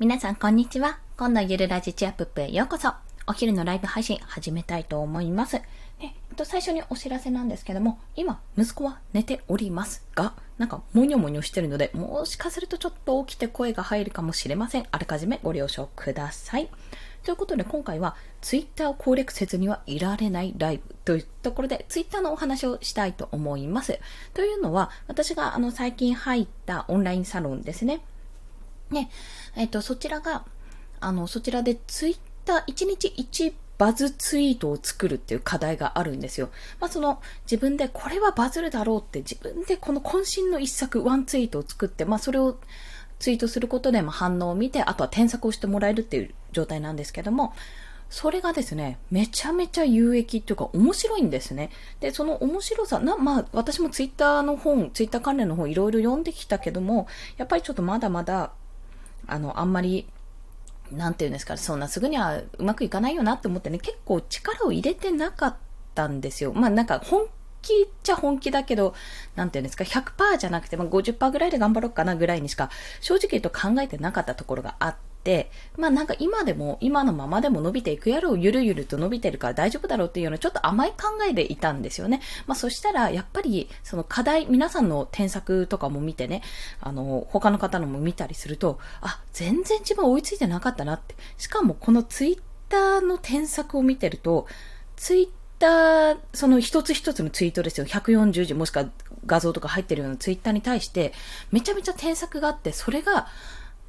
皆さんこんにちは。今度ゆるラジチアップップへようこそ。お昼のライブ配信始めたいと思います。えっと、最初にお知らせなんですけども、今、息子は寝ておりますが、なんか、もにょもにょしてるので、もしかするとちょっと起きて声が入るかもしれません。あらかじめご了承ください。ということで、今回は、ツイッターを攻略せずにはいられないライブというところで、ツイッターのお話をしたいと思います。というのは、私があの、最近入ったオンラインサロンですね。ね、えっ、と、そちらが、あの、そちらでツイッター1日1バズツイートを作るっていう課題があるんですよ。まあ、その自分でこれはバズるだろうって自分でこの渾身の一作、ワンツイートを作って、まあ、それをツイートすることでま反応を見て、あとは添削をしてもらえるっていう状態なんですけども、それがですね、めちゃめちゃ有益っていうか面白いんですね。で、その面白さ、な、まあ私もツイッターの本、ツイッター関連の本いろいろ読んできたけども、やっぱりちょっとまだまだあの、あんまり、なんていうんですか、そんなすぐにはうまくいかないよなって思ってね、結構力を入れてなかったんですよ。まあなんか本気っちゃ本気だけど、なんていうんですか、100%じゃなくて、まあ、50%ぐらいで頑張ろうかなぐらいにしか、正直言うと考えてなかったところがあって、まあなんか今でも、今のままでも伸びていくやろう、ゆるゆると伸びてるから大丈夫だろうっていうような、ちょっと甘い考えでいたんですよね。まあそしたら、やっぱり、その課題、皆さんの添削とかも見てね、あの、他の方のも見たりすると、あ、全然自分追いついてなかったなって。しかもこのツイッターの添削を見てると、ツイッター、その一つ一つのツイートですよ。140字もしくは画像とか入ってるようなツイッターに対して、めちゃめちゃ添削があって、それが、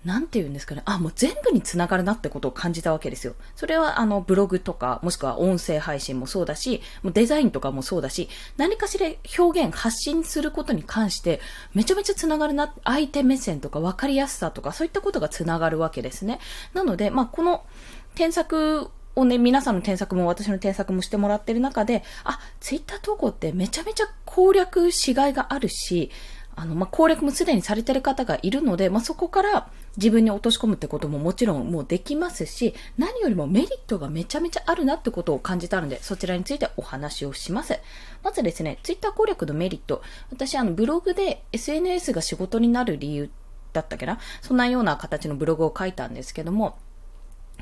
なんて言うんですかね。あ、もう全部につながるなってことを感じたわけですよ。それはあのブログとか、もしくは音声配信もそうだし、もうデザインとかもそうだし、何かしら表現、発信することに関して、めちゃめちゃつながるな、相手目線とか分かりやすさとか、そういったことがつながるわけですね。なので、まあ、この添削をね、皆さんの添削も私の添削もしてもらってる中で、あ、ツイッター投稿ってめちゃめちゃ攻略しがいがあるし、あの、まあ、攻略もすでにされてる方がいるので、まあ、そこから自分に落とし込むってことももちろんもうできますし、何よりもメリットがめちゃめちゃあるなってことを感じたので、そちらについてお話をします。まずですね、ツイッター攻略のメリット。私、あの、ブログで SNS が仕事になる理由だったっけな？そんなような形のブログを書いたんですけども、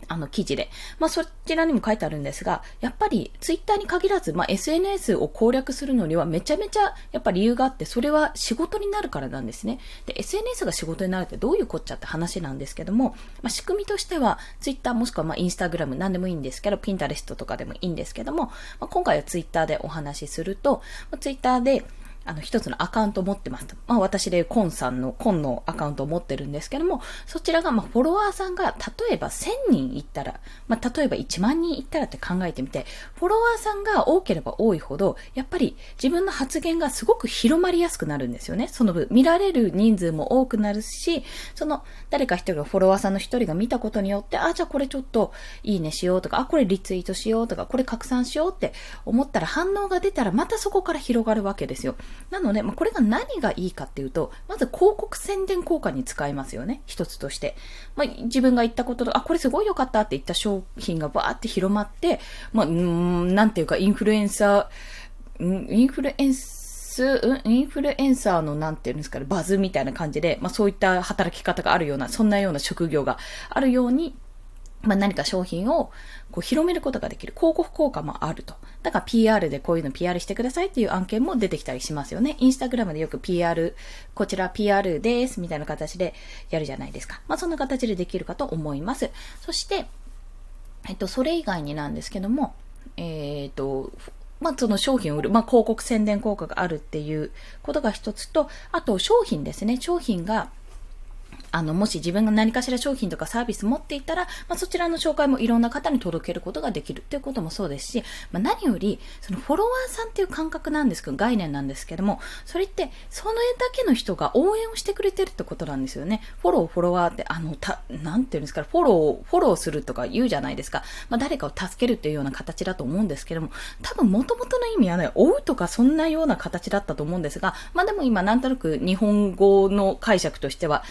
あの記事で。まあそちらにも書いてあるんですが、やっぱりツイッターに限らず、まあ SNS を攻略するのにはめちゃめちゃやっぱ理由があって、それは仕事になるからなんですね。で、SNS が仕事になるってどういうこっちゃって話なんですけども、まあ仕組みとしては、ツイッターもしくはまあインスタグラム何でもいいんですけど、ピンタレストとかでもいいんですけども、まあ、今回はツイッターでお話しすると、まあ、ツイッターで、あの、一つのアカウントを持ってます。まあ、私でコンさんの、コンのアカウントを持ってるんですけども、そちらが、まあ、フォロワーさんが、例えば1000人いったら、まあ、例えば1万人いったらって考えてみて、フォロワーさんが多ければ多いほど、やっぱり自分の発言がすごく広まりやすくなるんですよね。その分、見られる人数も多くなるし、その、誰か一人がフォロワーさんの一人が見たことによって、あ、じゃあこれちょっといいねしようとか、あ、これリツイートしようとか、これ拡散しようって思ったら反応が出たらまたそこから広がるわけですよ。なので、まあ、これが何がいいかっていうと、まず広告宣伝効果に使えますよね。一つとして。まあ、自分が言ったことと、あ、これすごい良かったって言った商品がバーって広まって、まあ、んなんていうか、インフルエンサー、インフルエンサー、インフルエンサーのなんていうんですかね、バズみたいな感じで、まあそういった働き方があるような、そんなような職業があるように、まあ、何か商品をこう広めることができる。広告効果もあると。だから PR でこういうの PR してくださいっていう案件も出てきたりしますよね。インスタグラムでよく PR、こちら PR ですみたいな形でやるじゃないですか。まあそんな形でできるかと思います。そして、えっと、それ以外になんですけども、えっ、と、まあ、その商品を売る、まあ、広告宣伝効果があるっていうことが一つと、あと商品ですね。商品が、あの、もし自分が何かしら商品とかサービス持っていたら、まあ、そちらの紹介もいろんな方に届けることができるっていうこともそうですし、まあ、何より、そのフォロワーさんっていう感覚なんですけど、概念なんですけども、それって、その絵だけの人が応援をしてくれてるってことなんですよね。フォロー、フォロワーって、あの、た、なんていうんですか、フォロー、フォローするとか言うじゃないですか。まあ、誰かを助けるっていうような形だと思うんですけども、多分元々の意味はね、追うとかそんなような形だったと思うんですが、まあ、でも今なんとなく日本語の解釈としては、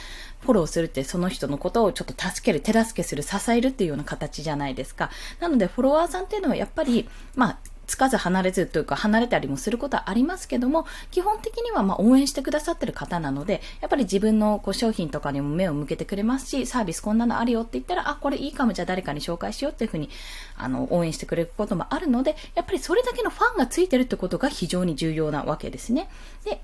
フォローするってその人のことをちょっと助ける、手助けする、支えるっていうような形じゃないですか。なのでフォロワーさんっていうのはやっぱり、まあ、つかず離れずというか離れたりもすることはありますけども、基本的にはま応援してくださってる方なので、やっぱり自分のこう商品とかにも目を向けてくれますし、サービスこんなのあるよって言ったら、あ、これいいかも、じゃあ誰かに紹介しようっていうふうに、あの、応援してくれることもあるので、やっぱりそれだけのファンがついてるってことが非常に重要なわけですね。で、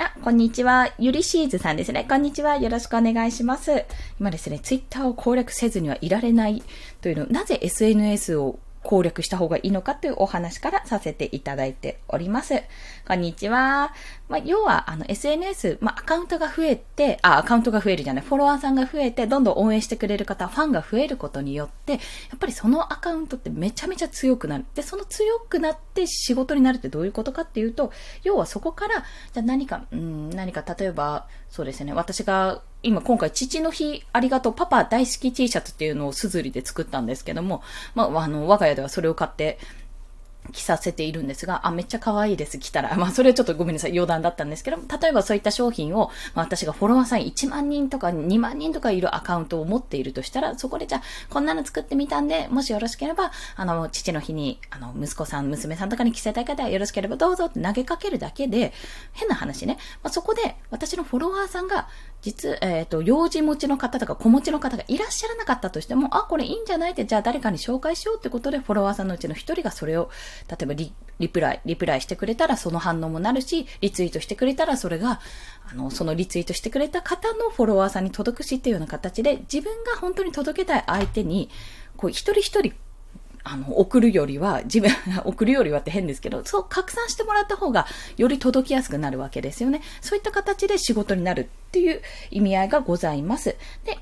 あ、こんにちは。ゆりしーずさんですね。こんにちは。よろしくお願いします。今ですね、ツイッターを攻略せずにはいられないというの、なぜ SNS を攻略した方がいいのかというお話からさせていただいております。こんにちは。まあ、要は、あの、SNS、まあ、アカウントが増えて、あ、アカウントが増えるじゃない、フォロワーさんが増えて、どんどん応援してくれる方、ファンが増えることによって、やっぱりそのアカウントってめちゃめちゃ強くなる。で、その強くなって仕事になるってどういうことかっていうと、要はそこから、じゃ何か、うん、何か例えば、そうですね、私が今今回父の日ありがとうパパ大好き T シャツっていうのをすずりで作ったんですけども、まあ、あの、我が家ではそれを買って着させているんですが、あ、めっちゃ可愛いです、着たら。まあ、それはちょっとごめんなさい、余談だったんですけど、例えばそういった商品を、まあ、私がフォロワーさん1万人とか2万人とかいるアカウントを持っているとしたら、そこでじゃあ、こんなの作ってみたんで、もしよろしければ、あの、父の日に、あの、息子さん、娘さんとかに着せたい方はよろしければどうぞって投げかけるだけで、変な話ね。まあ、そこで、私のフォロワーさんが、実、えっ、ー、と、幼児持ちの方とか子持ちの方がいらっしゃらなかったとしても、あ、これいいんじゃないって、じゃあ誰かに紹介しようってことで、フォロワーさんのうちの一人がそれを、例えばリリプライ、リプライしてくれたらその反応もなるし、リツイートしてくれたらそれが、あの、そのリツイートしてくれた方のフォロワーさんに届くしっていうような形で、自分が本当に届けたい相手に、こう、一人一人あの、送るよりは、自分、送るよりはって変ですけど、そう拡散してもらった方が、より届きやすくなるわけですよね。そういった形で仕事になるっていう意味合いがございます。で、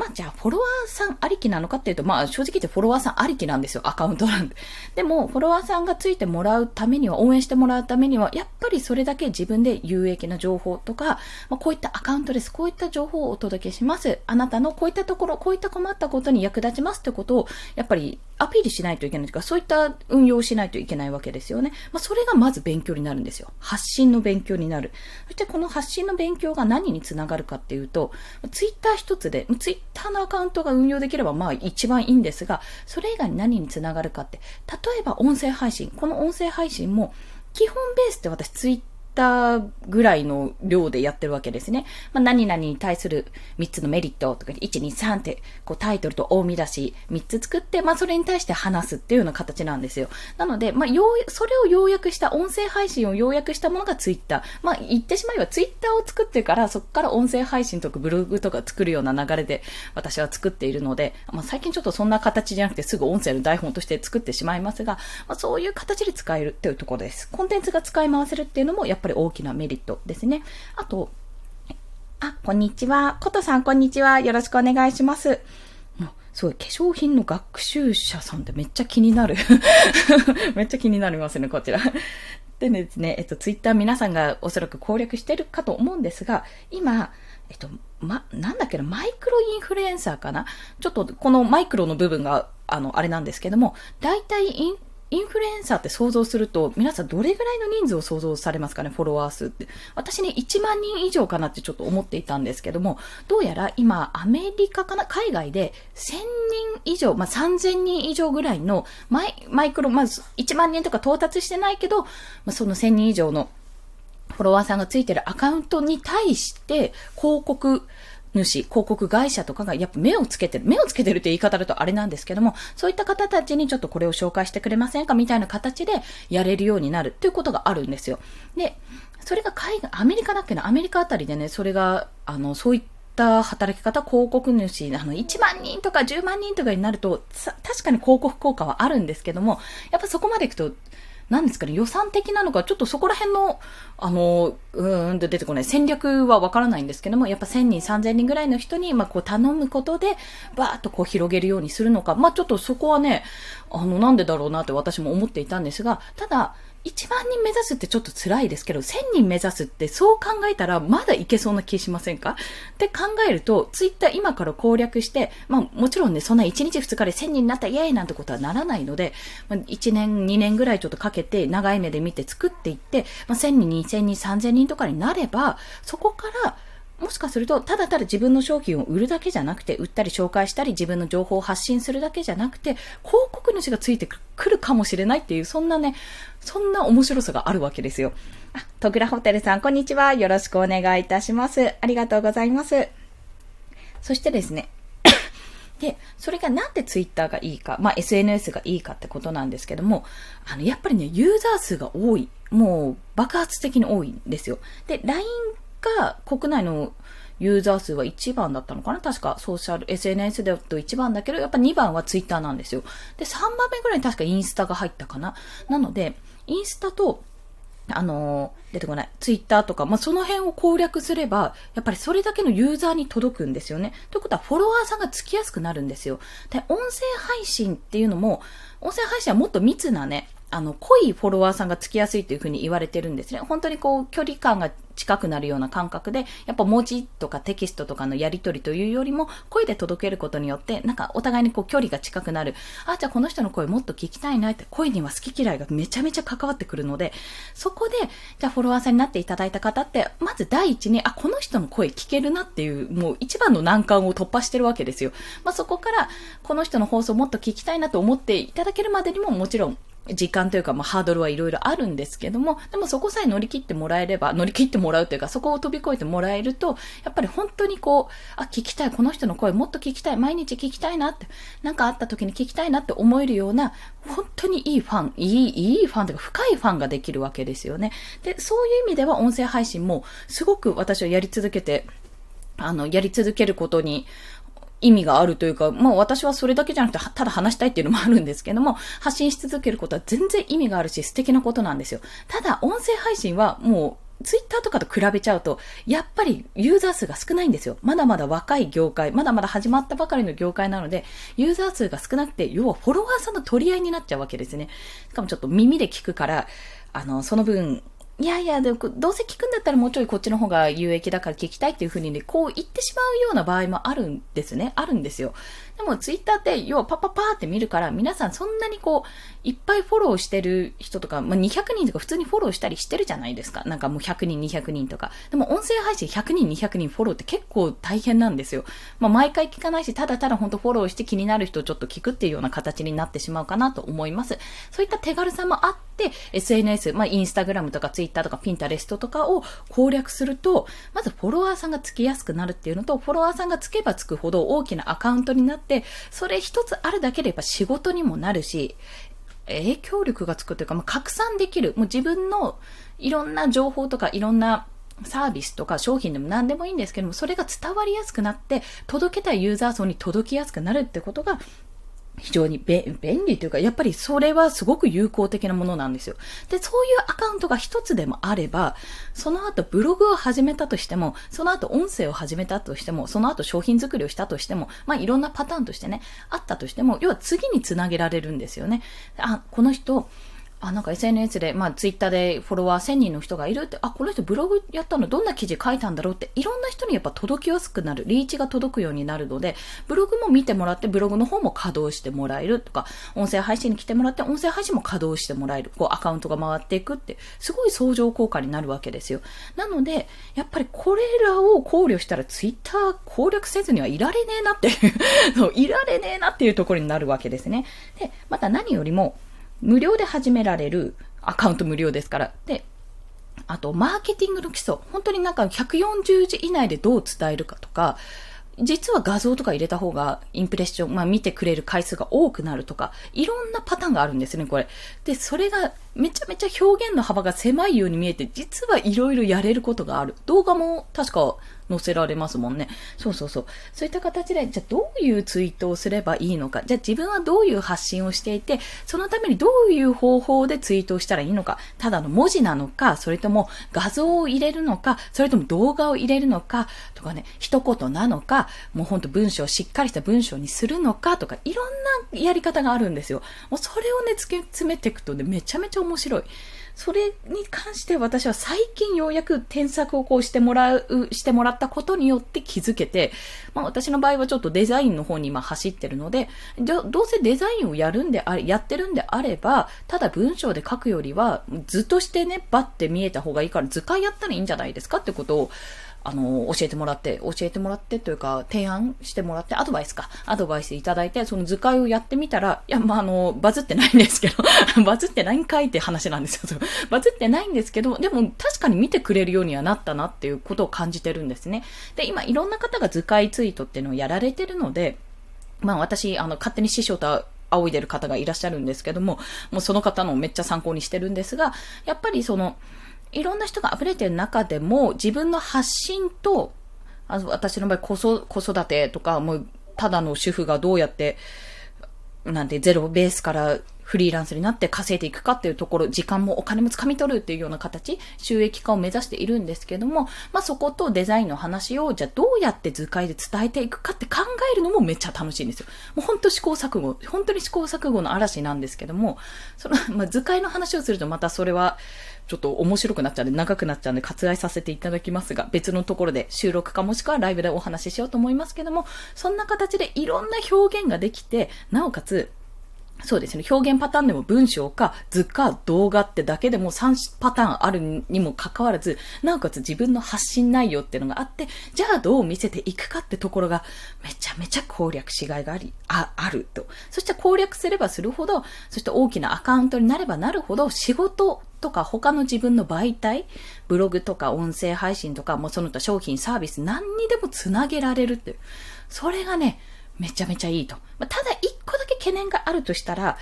まあじゃあフォロワーさんありきなのかっていうと、まあ正直言ってフォロワーさんありきなんですよ、アカウントなんで。でも、フォロワーさんがついてもらうためには、応援してもらうためには、やっぱりそれだけ自分で有益な情報とか、まあこういったアカウントです。こういった情報をお届けします。あなたのこういったところ、こういった困ったことに役立ちますってことを、やっぱりアピールしないといけないというか、そういった運用をしないといけないわけですよね。まあそれがまず勉強になるんですよ。発信の勉強になる。そしてこの発信の勉強が何につながるかっていうと、ツイッター一つで、ツイッターのアカウントがが運用できればまあ一番いいんですが、それ以外に何につながるかって、例えば音声配信。この音声配信も、基本ベースって私ツイッたぐらいの量でやってるわけですね。まあ、何々に対する3つのメリットとか、1、2、3って、こうタイトルと大見出し3つ作って、まあ、それに対して話すっていうような形なんですよ。なので、まあ、よう、それを要約した音声配信を要約したものがツイッター。まあ、言ってしまえばツイッターを作ってから、そこから音声配信とかブログとか作るような流れで私は作っているので、まあ、最近ちょっとそんな形じゃなくてすぐ音声の台本として作ってしまいますが、まあ、そういう形で使えるっていうところです。コンテンツが使い回せるっていうのもやっぱり大きなメリットですね。あと、あ、こんにちは。ことさん、こんにちは。よろしくお願いします。すごい、化粧品の学習者さんってめっちゃ気になる。めっちゃ気になりますね、こちら。でですね、えっと、ツイッター皆さんがおそらく攻略してるかと思うんですが、今、えっと、ま、なんだっけな、マイクロインフルエンサーかな？ちょっとこのマイクロの部分が、あの、あれなんですけども、大体インインフルエンサーって想像すると、皆さんどれぐらいの人数を想像されますかね、フォロワー数って。私ね、1万人以上かなってちょっと思っていたんですけども、どうやら今、アメリカかな、海外で1000人以上、まあ、3000人以上ぐらいのマイ、マイクロ、まず、1万人とか到達してないけど、まあ、その1000人以上のフォロワーさんがついてるアカウントに対して広告主、広告会社とかがやっぱ目をつけてる、目をつけてるって言い方だとあれなんですけども、そういった方たちにちょっとこれを紹介してくれませんかみたいな形でやれるようになるっていうことがあるんですよ。で、それが海外、アメリカだっけな、アメリカあたりでね、それが、あの、そういった働き方、広告主、あの、1万人とか10万人とかになると、確かに広告効果はあるんですけども、やっぱそこまでいくと、何ですかね、予算的なのか、ちょっとそこら辺の、あの、うーんと出てこない戦略はわからないんですけども、やっぱ1000人、3000人ぐらいの人に、まあ、こう頼むことで、バーっとこう広げるようにするのか、まあ、ちょっとそこはね、あの、なんでだろうなって私も思っていたんですが、ただ、1万人目指すってちょっと辛いですけど、1000人目指すってそう考えたらまだいけそうな気しませんか？って考えると、ツイッター今から攻略して、まあもちろんね、そんな1日2日で1000人になったイエーイなんてことはならないので、まあ、1年、2年ぐらいちょっとかけて長い目で見て作っていって、まあ、1000人、2000人、3000人とかになれば、そこからもしかすると、ただただ自分の商品を売るだけじゃなくて、売ったり紹介したり、自分の情報を発信するだけじゃなくて、広告主がついてくるかもしれないっていう、そんなね、そんな面白さがあるわけですよ。あ、トグラホテルさん、こんにちは。よろしくお願いいたします。ありがとうございます。そしてですね、で、それがなんでツイッターがいいか、まあ SNS がいいかってことなんですけども、あの、やっぱりね、ユーザー数が多い。もう爆発的に多いんですよ。で、LINE が国内のユーザー数は1番だったのかな？確かソーシャル、SNS だと1番だけど、やっぱ2番はツイッターなんですよ。で、3番目ぐらいに確かインスタが入ったかな？なので、インスタとあのー、出てこない。ツイッターとか、まあ、その辺を攻略すれば、やっぱりそれだけのユーザーに届くんですよね。ということは、フォロワーさんがつきやすくなるんですよ。で、音声配信っていうのも、音声配信はもっと密なね、あの、濃いフォロワーさんがつきやすいというふうに言われてるんですね。本当にこう、距離感が近くなるような感覚で、やっぱ文字とかテキストとかのやり取りというよりも、声で届けることによって、なんかお互いにこう、距離が近くなる。あ、じゃあこの人の声もっと聞きたいなって、声には好き嫌いがめちゃめちゃ関わってくるので、そこで、じゃあフォロワーさんになっていただいた方って、まず第一に、あ、この人の声聞けるなっていう、もう一番の難関を突破してるわけですよ。まあ、そこから、この人の放送もっと聞きたいなと思っていただけるまでにももちろん時間というか、まあ、ハードルはいろいろあるんですけども、でもそこさえ乗り切ってもらえれば、乗り切ってもらうというか、そこを飛び越えてもらえると、やっぱり本当にこう、あ、聞きたい、この人の声もっと聞きたい、毎日聞きたいなって、なんかあった時に聞きたいなって思えるような、本当にいいファン、いい、いいファンというか、深いファンができるわけですよね。で、そういう意味では音声配信も、すごく私はやり続けて、あの、やり続けることに、意味があるというか、まあ私はそれだけじゃなくて、ただ話したいっていうのもあるんですけども、発信し続けることは全然意味があるし素敵なことなんですよ。ただ、音声配信はもう、ツイッターとかと比べちゃうと、やっぱりユーザー数が少ないんですよ。まだまだ若い業界、まだまだ始まったばかりの業界なので、ユーザー数が少なくて、要はフォロワーさんの取り合いになっちゃうわけですね。しかもちょっと耳で聞くから、あの、その分、いやいや、でも、どうせ聞くんだったらもうちょいこっちの方が有益だから聞きたいっていうふうにね、こう言ってしまうような場合もあるんですね。あるんですよ。でもツイッターって要はパパパーって見るから皆さんそんなにこういっぱいフォローしてる人とか、まあ、200人とか普通にフォローしたりしてるじゃないですか。なんかもう100人、200人とか。でも音声配信100人、200人フォローって結構大変なんですよ。まあ毎回聞かないし、ただただ本当フォローして気になる人をちょっと聞くっていうような形になってしまうかなと思います。そういった手軽さもあって、SNS、まあインスタグラムとかツイッターとかピンタレストとかを攻略すると、まずフォロワーさんがつきやすくなるっていうのと、フォロワーさんがつけばつくほど大きなアカウントになって、それ一つあるだけでやっぱ仕事にもなるし、影響力がつくというか、まあ、拡散できる。もう自分のいろんな情報とかいろんなサービスとか商品でも何でもいいんですけども、それが伝わりやすくなって、届けたいユーザー層に届きやすくなるってことが、非常に便利というか、やっぱりそれはすごく有効的なものなんですよ。で、そういうアカウントが一つでもあれば、その後ブログを始めたとしても、その後音声を始めたとしても、その後商品作りをしたとしても、まあいろんなパターンとしてね、あったとしても、要は次につなげられるんですよね。あ、この人、あ、なんか SNS で、まあツイッターでフォロワー1000人の人がいるって、あ、この人ブログやったのどんな記事書いたんだろうって、いろんな人にやっぱ届きやすくなる、リーチが届くようになるので、ブログも見てもらって、ブログの方も稼働してもらえるとか、音声配信に来てもらって、音声配信も稼働してもらえる、こうアカウントが回っていくって、すごい相乗効果になるわけですよ。なので、やっぱりこれらを考慮したらツイッター攻略せずにはいられねえなって そう、いられねえなっていうところになるわけですね。で、また何よりも、無料で始められる、アカウント無料ですから。で、あと、マーケティングの基礎。本当になんか140字以内でどう伝えるかとか、実は画像とか入れた方がインプレッション、まあ見てくれる回数が多くなるとか、いろんなパターンがあるんですね、これ。で、それがめちゃめちゃ表現の幅が狭いように見えて、実はいろいろやれることがある。動画も確か載せられますもんね。そうそうそう。そういった形で、じゃあどういうツイートをすればいいのか。じゃあ自分はどういう発信をしていて、そのためにどういう方法でツイートをしたらいいのか。ただの文字なのか、それとも画像を入れるのか、それとも動画を入れるのか、とかね、一言なのか、もうほんと文章をしっかりした文章にするのかとか、いろんなやり方があるんですよ。もうそれをね、突き詰めていくとね、めちゃめちゃ面白い。それに関して私は最近ようやく添削をこうしてもらう、してもらったことによって気づけて、まあ私の場合はちょっとデザインの方に今走ってるので、どうせデザインをやるんであれ、やってるんであれば、ただ文章で書くよりは図としてね、バッて見えた方がいいから図解やったらいいんじゃないですかってことを、あの、教えてもらって、教えてもらってというか、提案してもらって、アドバイスか、アドバイスいただいて、その図解をやってみたら、いや、まあ、あの、バズってないんですけど、バズってないんかいって話なんですよ。バズってないんですけど、でも確かに見てくれるようにはなったなっていうことを感じてるんですね。で、今いろんな方が図解ツイートっていうのをやられてるので、まあ私、あの、勝手に師匠と仰いでる方がいらっしゃるんですけども、もうその方のめっちゃ参考にしてるんですが、やっぱりその、いろんな人が溢れてる中でも、自分の発信と、あの私の場合子育てとか、もう、ただの主婦がどうやって、なんてゼロベースからフリーランスになって稼いでいくかっていうところ、時間もお金も掴み取るっていうような形、収益化を目指しているんですけども、まあそことデザインの話を、じゃあどうやって図解で伝えていくかって考えるのもめっちゃ楽しいんですよ。もう本当試行錯誤、本当に試行錯誤の嵐なんですけども、その、まあ図解の話をするとまたそれは、ちょっと面白くなっちゃうんで、長くなっちゃうんで割愛させていただきますが、別のところで収録かもしくはライブでお話ししようと思いますけども、そんな形でいろんな表現ができて、なおかつ、そうですね。表現パターンでも文章か図か動画ってだけでも3パターンあるにもかかわらず、なおかつ自分の発信内容っていうのがあって、じゃあどう見せていくかってところがめちゃめちゃ攻略しがいがあり、あ、あると。そして攻略すればするほど、そして大きなアカウントになればなるほど仕事とか他の自分の媒体、ブログとか音声配信とか、もうその他商品サービス何にでもつなげられるっていう。それがね、めちゃめちゃいいと。まあ、ただ一懸念があるとしたら、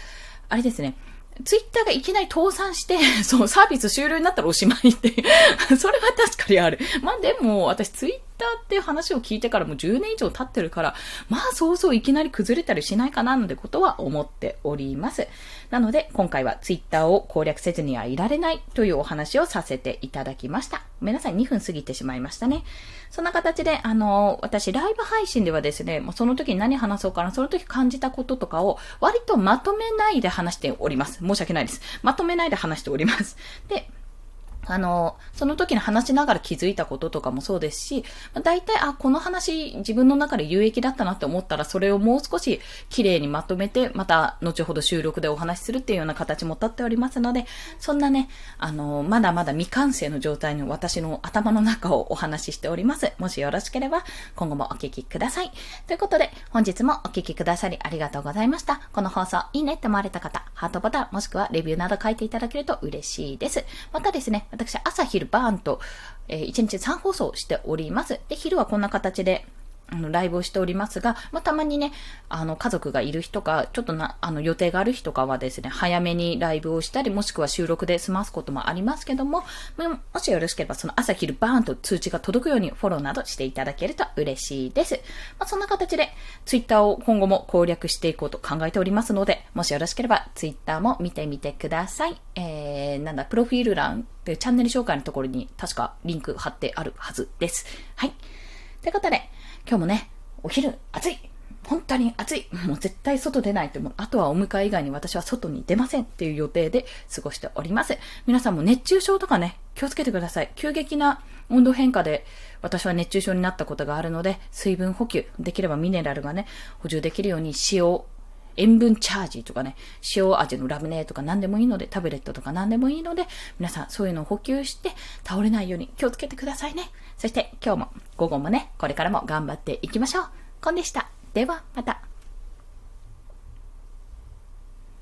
あれですね。ツイッターがいきなり倒産して、そう、サービス終了になったらおしまいってそれは確かにある。まあでも、私ツイッターっていう話を聞いてからもう10年以上経ってるから、まあそうそういきなり崩れたりしないかななんてことは思っております。なので、今回はツイッターを攻略せずにはいられないというお話をさせていただきました。ごめんなさい、2分過ぎてしまいましたね。そんな形で、あの、私、ライブ配信ではですね、もうその時に何話そうかな、その時感じたこととかを割とまとめないで話しております。申し訳ないです。まとめないで話しております。で、あの、その時に話しながら気づいたこととかもそうですし、大体、あ、この話自分の中で有益だったなって思ったら、それをもう少し綺麗にまとめて、また後ほど収録でお話しするっていうような形も立っておりますので、そんなね、あの、まだまだ未完成の状態の私の頭の中をお話ししております。もしよろしければ、今後もお聞きください。ということで、本日もお聞きくださりありがとうございました。この放送いいねって思われた方、ハートボタン、もしくはレビューなど書いていただけると嬉しいです。またですね、私、朝昼バーンと、えー、1日3放送しております。で、昼はこんな形で、あの、ライブをしておりますが、まあ、たまにね、あの、家族がいる日とか、ちょっとな、あの、予定がある日とかはですね、早めにライブをしたり、もしくは収録で済ますこともありますけども、もしよろしければ、その朝昼バーンと通知が届くようにフォローなどしていただけると嬉しいです。まあ、そんな形で、ツイッターを今後も攻略していこうと考えておりますので、もしよろしければ、ツイッターも見てみてください。えー、なんだ、プロフィール欄でチャンネル紹介のところに確かリンク貼ってあるはずです。はい。ということで、今日もね、お昼暑い本当に暑い もう絶対外出ないって、あとはお迎え以外に私は外に出ませんっていう予定で過ごしております。皆さんも熱中症とかね、気をつけてください。急激な温度変化で私は熱中症になったことがあるので、水分補給、できればミネラルがね、補充できるように塩、塩分チャージとかね、塩味のラムネとか何でもいいので、タブレットとか何でもいいので、皆さんそういうのを補給して倒れないように気をつけてくださいね。そして今日も午後もね、これからも頑張っていきましょう。コンでした。ではまた。